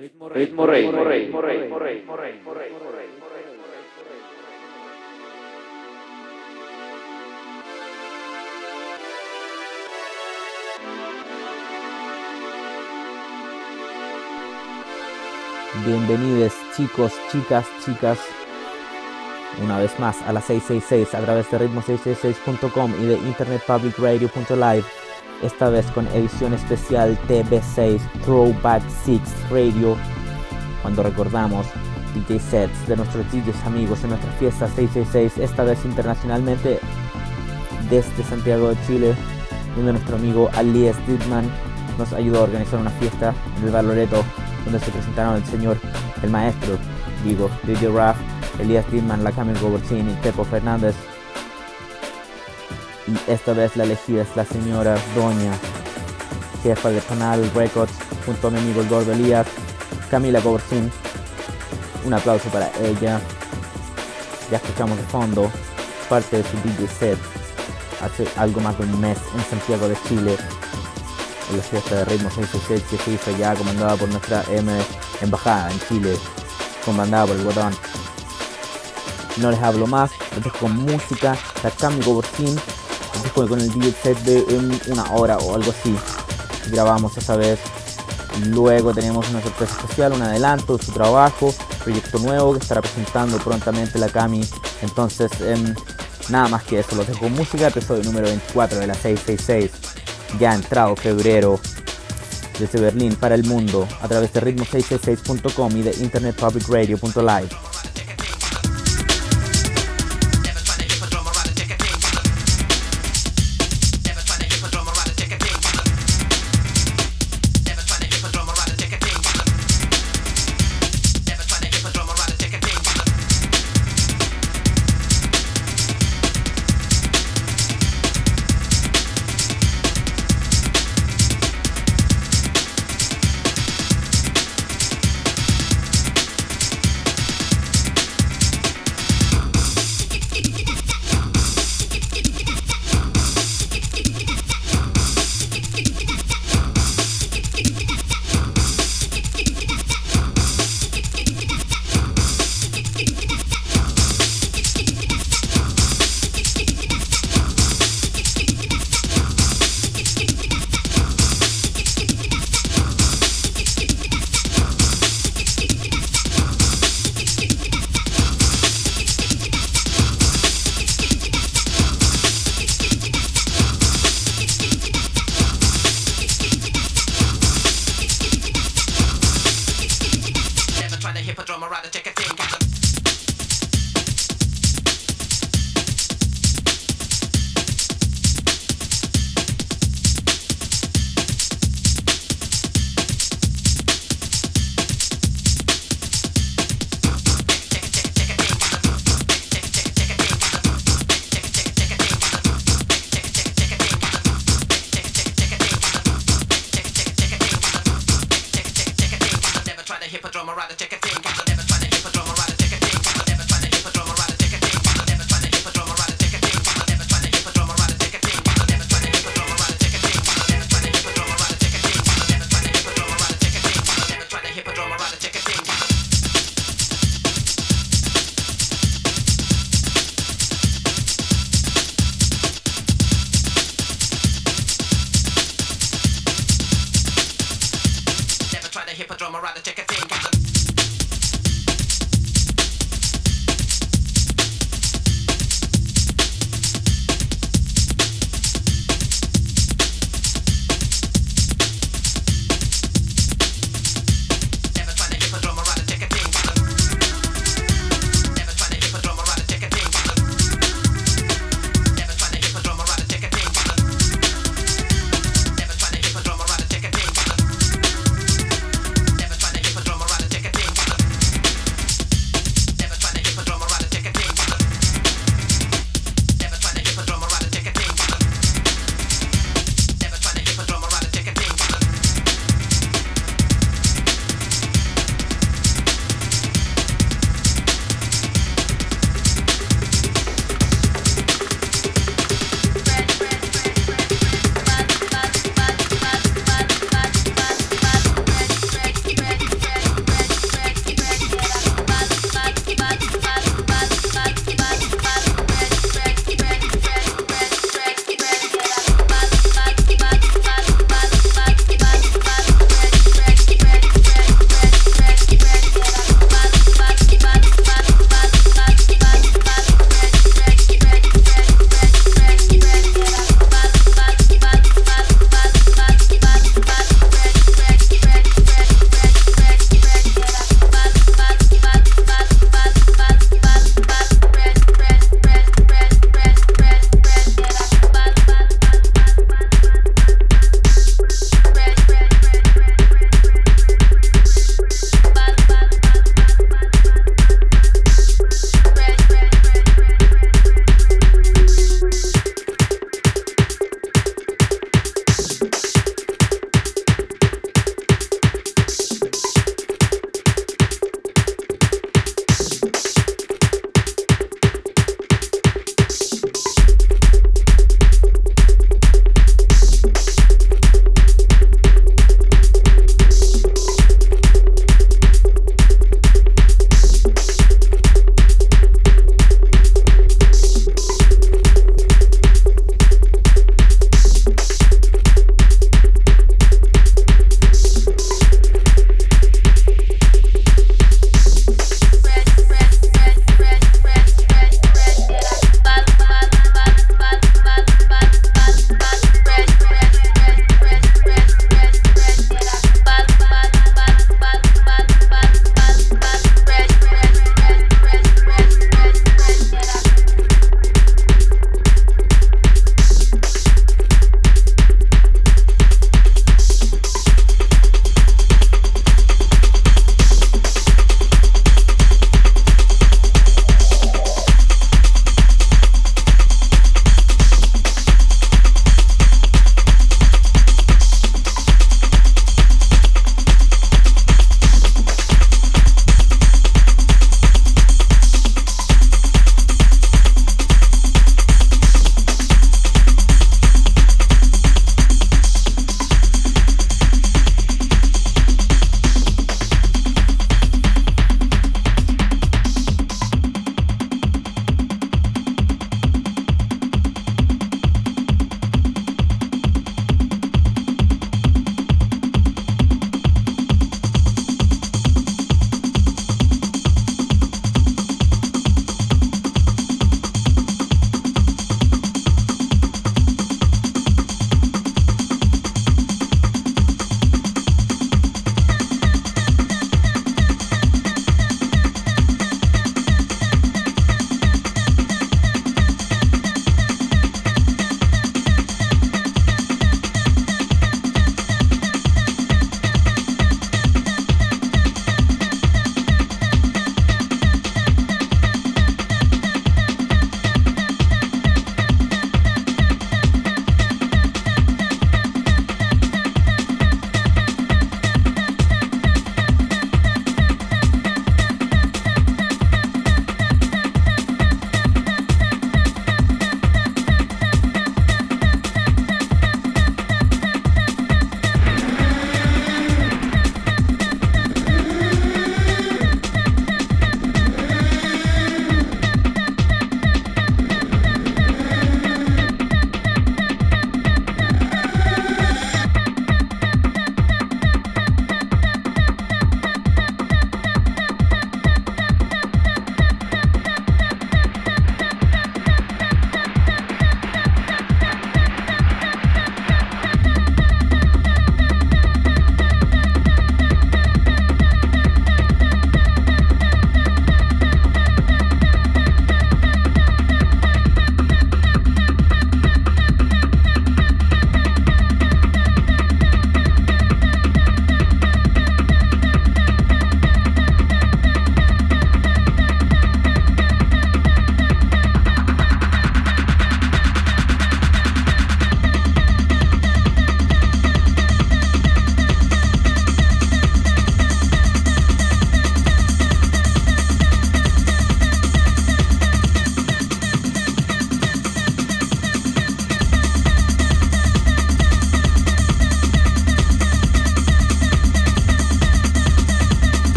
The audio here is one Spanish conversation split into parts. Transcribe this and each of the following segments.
Ritmo Rey, Rey, Rey, Rey, Rey, Rey, chicos, chicas, chicas, una vez más a la 666 a través de ritmo666.com y de internetpublicradio.live, esta vez con edición especial TV6 Throwback 6 Radio, cuando recordamos DJ sets de nuestros DJs amigos en nuestra fiesta 666, esta vez internacionalmente desde Santiago de Chile, donde nuestro amigo Alias Didman nos ayudó a organizar una fiesta en el Valoreto donde se presentaron el señor, el maestro, digo, DJ Raff, Elías Didman, la Camille Gobertini, Pepo Fernández. Esta vez la elegida es la señora Doña, jefa de Canal Records, junto a mi amigo gordo Elías, Camila Gobertin. Un aplauso para ella. Ya escuchamos de fondo parte de su DJ set hace algo más de un mes en Santiago de Chile en la fiesta de Ritmo 666 que se hizo ya comandada por nuestra M embajada en Chile, comandada por el botón. No les hablo más, les dejo con música, Takami Goborsin, con el DJ set de una hora o algo así. Grabamos esa vez. Luego tenemos una sorpresa especial, un adelanto de su trabajo, proyecto nuevo que estará presentando prontamente la Cami. Entonces, em, nada más que eso, los dejo música, episodio número 24 de la 666 ya ha entrado febrero desde Berlín para el mundo a través de ritmo666.com y de internetpublicradio.live.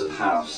of house.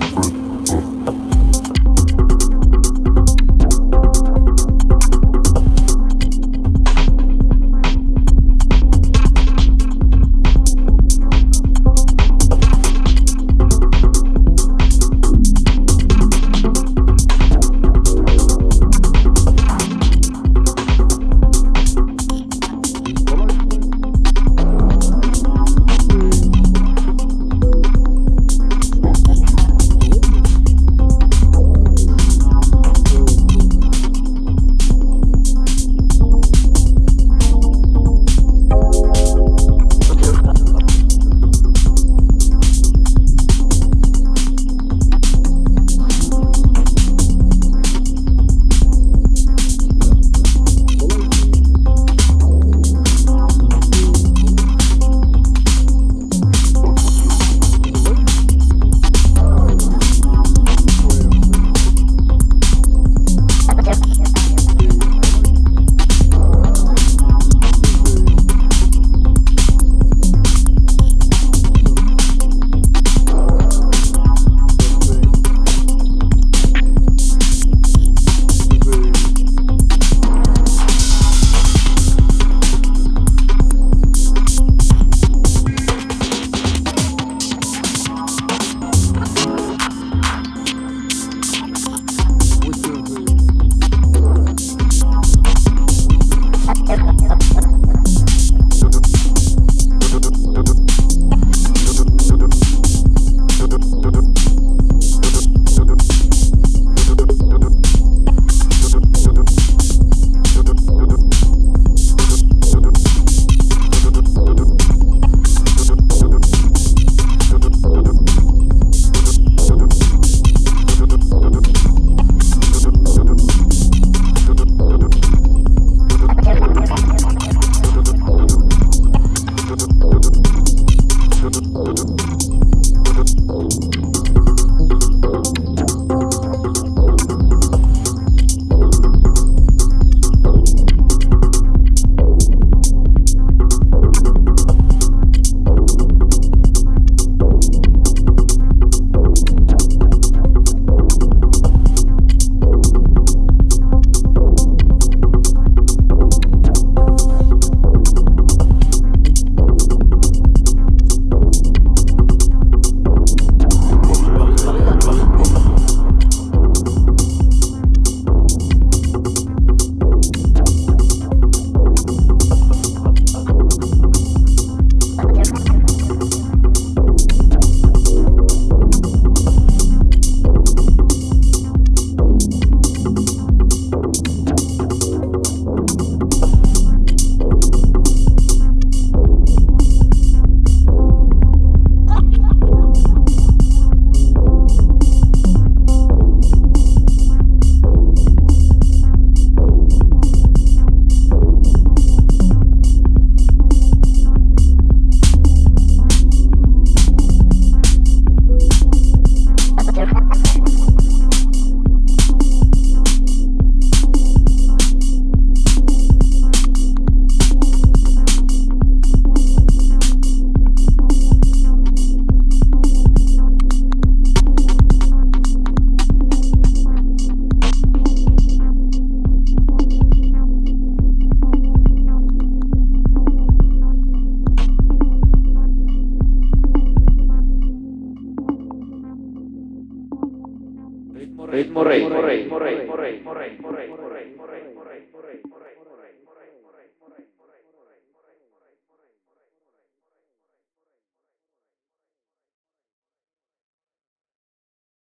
for